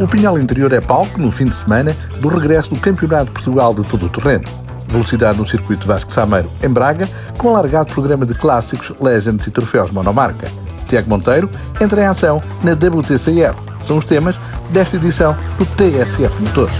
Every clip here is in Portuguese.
O Pinhal Interior é palco, no fim de semana, do regresso do Campeonato de Portugal de todo o terreno. Velocidade no circuito Vasco Sameiro, em Braga, com um alargado programa de clássicos, legends e troféus monomarca. Tiago Monteiro entra em ação na WTCR. São os temas desta edição do TSF Motores.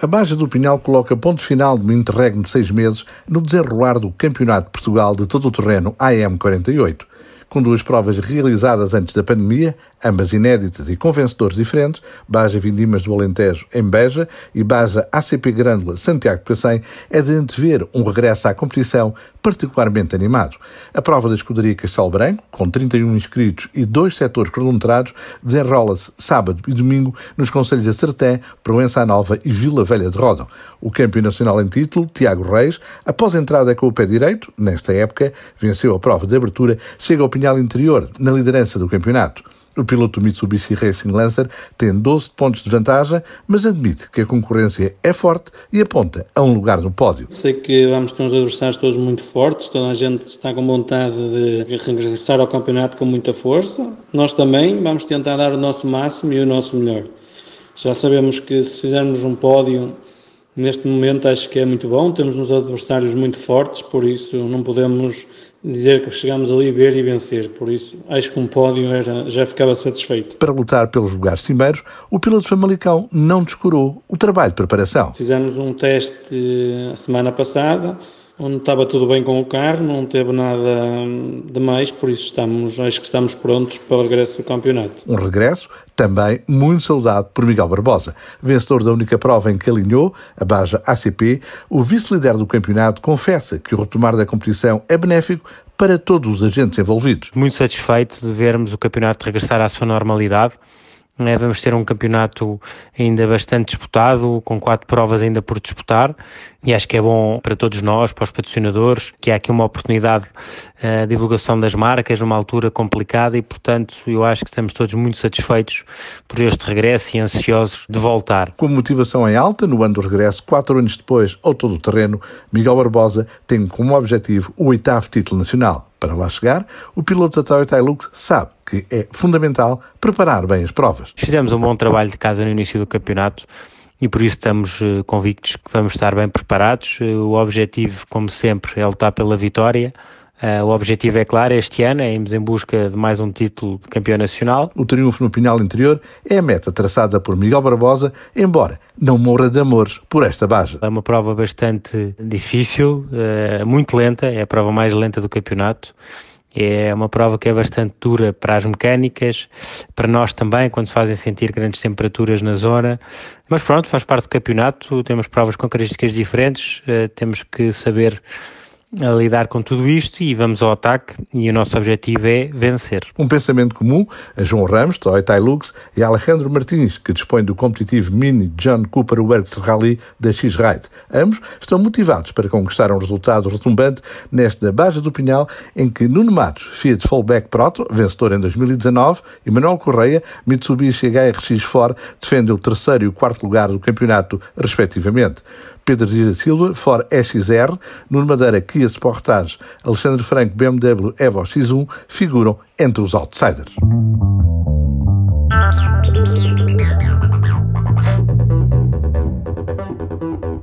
A Baja do Pinhal coloca ponto final um interregno de seis meses no desenrolar do Campeonato de Portugal de todo o terreno AM48 com duas provas realizadas antes da pandemia, ambas inéditas e com vencedores diferentes, Baja Vindimas do Alentejo em Beja e Baja ACP Grândola Santiago de Pacém, é de antever um regresso à competição particularmente animado. A prova da escuderia Castelo Branco, com 31 inscritos e dois setores cronometrados, desenrola-se sábado e domingo nos conselhos de Sertã, Proença Nova e Vila Velha de Rodão. O campeão nacional em título, Tiago Reis, após a entrada com o pé direito, nesta época, venceu a prova de abertura, chega ao Pinhal Interior, na liderança do campeonato. O piloto Mitsubishi Racing Lancer tem 12 pontos de vantagem, mas admite que a concorrência é forte e aponta a um lugar no pódio. Sei que vamos ter uns adversários todos muito fortes, toda a gente está com vontade de regressar ao campeonato com muita força. Nós também vamos tentar dar o nosso máximo e o nosso melhor. Já sabemos que se fizermos um pódio Neste momento acho que é muito bom, temos uns adversários muito fortes, por isso não podemos dizer que chegamos ali ver e vencer, por isso acho que um pódio era, já ficava satisfeito. Para lutar pelos lugares cimeiros, o piloto Famalicão não descurou o trabalho de preparação. Fizemos um teste a semana passada, onde estava tudo bem com o carro, não teve nada de mais, por isso estamos, acho que estamos prontos para o regresso do campeonato. Um regresso também muito saudado por Miguel Barbosa, vencedor da única prova em que alinhou, a Baja ACP, o vice-líder do campeonato confessa que o retomar da competição é benéfico para todos os agentes envolvidos. Muito satisfeito de vermos o campeonato regressar à sua normalidade vamos ter um campeonato ainda bastante disputado, com quatro provas ainda por disputar, e acho que é bom para todos nós, para os patrocinadores, que há aqui uma oportunidade de divulgação das marcas numa altura complicada e, portanto, eu acho que estamos todos muito satisfeitos por este regresso e ansiosos de voltar. Com motivação em alta, no ano do regresso, quatro anos depois, ao todo o terreno, Miguel Barbosa tem como objetivo o oitavo título nacional. Para lá chegar, o piloto da Toyota Hilux sabe que é fundamental preparar bem as provas. Fizemos um bom trabalho de casa no início do campeonato e por isso estamos eh, convictos que vamos estar bem preparados. Eh, o objetivo, como sempre, é lutar pela vitória. Uh, o objetivo é claro, este ano é irmos em busca de mais um título de campeão nacional. O triunfo no Pinhal Interior é a meta traçada por Miguel Barbosa, embora não morra de amores por esta baja. É uma prova bastante difícil, uh, muito lenta, é a prova mais lenta do campeonato. É uma prova que é bastante dura para as mecânicas, para nós também, quando se fazem sentir grandes temperaturas na zona. Mas pronto, faz parte do campeonato, temos provas com características diferentes, uh, temos que saber a lidar com tudo isto e vamos ao ataque e o nosso objetivo é vencer. Um pensamento comum a João Ramos, Toyota Hilux e a Alejandro Martins, que dispõe do competitivo Mini John Cooper Works Rally da X-Ride. Ambos estão motivados para conquistar um resultado retumbante nesta Baja do Pinhal, em que Nuno Matos, Fiat Fallback Proto, vencedor em 2019, e Manuel Correia, Mitsubishi HRX 4, defendem o terceiro e o quarto lugar do campeonato, respectivamente. Pedro Gira Silva, Ford XR, Nuno Madeira Kia Sportage, Alexandre Franco BMW Evo X1 figuram entre os outsiders.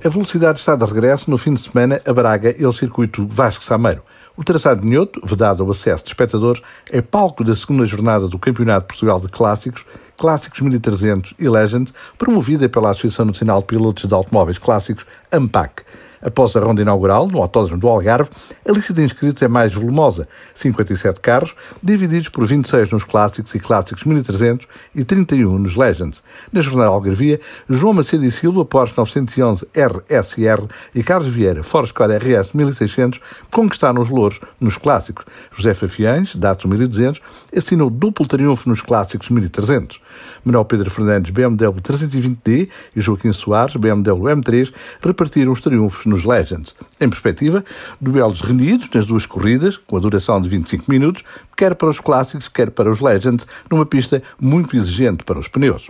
A velocidade está de regresso no fim de semana a Braga e ao circuito Vasco Sameiro. O traçado Minhoto, vedado ao acesso de espectadores, é palco da segunda jornada do Campeonato de Portugal de Clássicos, Clássicos 1300 e Legends, promovida pela Associação Nacional de Pilotos de Automóveis Clássicos, AMPAC. Após a ronda inaugural, no Autódromo do Algarve, a lista de inscritos é mais volumosa, 57 carros, divididos por 26 nos Clássicos e Clássicos 1300 e 31 nos Legends. Na jornada Algarvia, João Macedo e Silva, Porsche 911 RSR e Carlos Vieira, Ford RS 1600, conquistaram os louros nos Clássicos. José Fafiães, Datsun 1200, assinou duplo triunfo nos Clássicos 1300. Manuel Pedro Fernandes, BMW 320D e Joaquim Soares, BMW M3, repartiram os triunfos nos Legends. Em perspectiva, duelos renhidos nas duas corridas, com a duração de 25 minutos, quer para os clássicos, quer para os Legends, numa pista muito exigente para os pneus.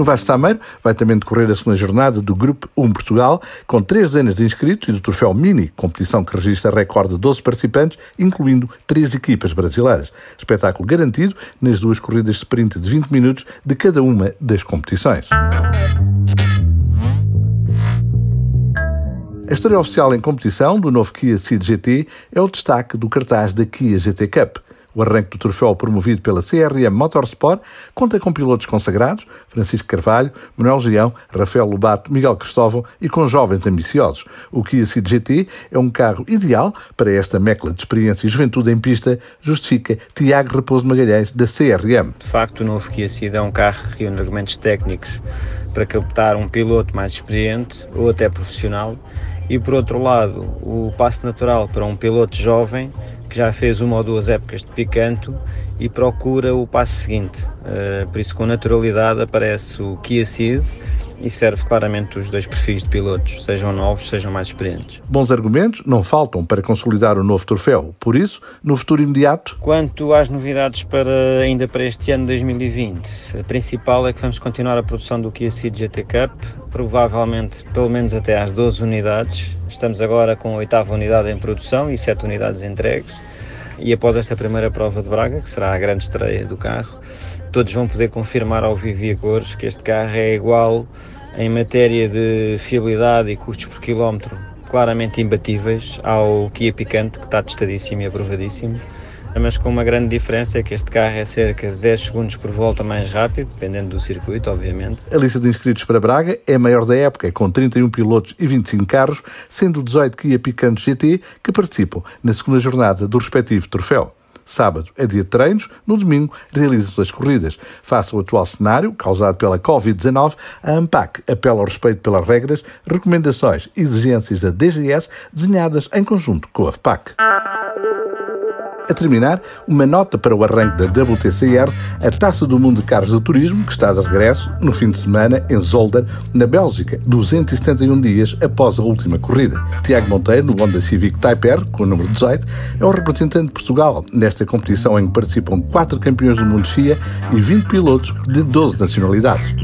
No Vasco Sameiro vai também decorrer a segunda jornada do Grupo 1 Portugal, com três dezenas de inscritos e do Troféu Mini, competição que registra recorde de 12 participantes, incluindo três equipas brasileiras. Espetáculo garantido nas duas corridas de sprint de 20 minutos de cada uma das competições. A história oficial em competição do novo Kia Ceed GT é o destaque do cartaz da Kia GT Cup. O arranque do troféu promovido pela CRM Motorsport conta com pilotos consagrados, Francisco Carvalho, Manuel Gião, Rafael Lobato, Miguel Cristóvão e com jovens ambiciosos. O Kia Ceed GT é um carro ideal para esta mecla de experiência e juventude em pista, justifica Tiago Raposo Magalhães, da CRM. De facto, o novo Kia Ceed é um carro que reúne argumentos técnicos para captar um piloto mais experiente ou até profissional e por outro lado o passo natural para um piloto jovem que já fez uma ou duas épocas de picanto e procura o passo seguinte. Uh, por isso, com naturalidade, aparece o Kia Ceed e serve claramente os dois perfis de pilotos, sejam novos, sejam mais experientes. Bons argumentos não faltam para consolidar o novo troféu. Por isso, no futuro imediato. Quanto às novidades para ainda para este ano 2020, a principal é que vamos continuar a produção do Kia Ceed GT Cup, provavelmente pelo menos até às 12 unidades. Estamos agora com a oitava unidade em produção e sete unidades entregues. E após esta primeira prova de Braga, que será a grande estreia do carro, todos vão poder confirmar ao vivo e a cores que este carro é igual em matéria de fiabilidade e custos por quilómetro claramente imbatíveis ao Kia Picante, que está testadíssimo e aprovadíssimo mas com uma grande diferença é que este carro é cerca de 10 segundos por volta mais rápido, dependendo do circuito, obviamente. A lista de inscritos para Braga é a maior da época, com 31 pilotos e 25 carros, sendo 18 Kia Picanto GT que participam na segunda jornada do respectivo troféu. Sábado é dia de treinos, no domingo realizam-se as corridas. Face ao atual cenário, causado pela Covid-19, a ANPAC apela ao respeito pelas regras, recomendações e exigências da DGS desenhadas em conjunto com a FPAC. A terminar, uma nota para o arranque da WTCR, a Taça do Mundo de Carros do Turismo, que está de regresso no fim de semana em Zolder, na Bélgica, 271 dias após a última corrida. Tiago Monteiro, no Honda Civic Type R, com o número 18, é o representante de Portugal nesta competição em que participam quatro campeões do mundo FIA e 20 pilotos de 12 nacionalidades.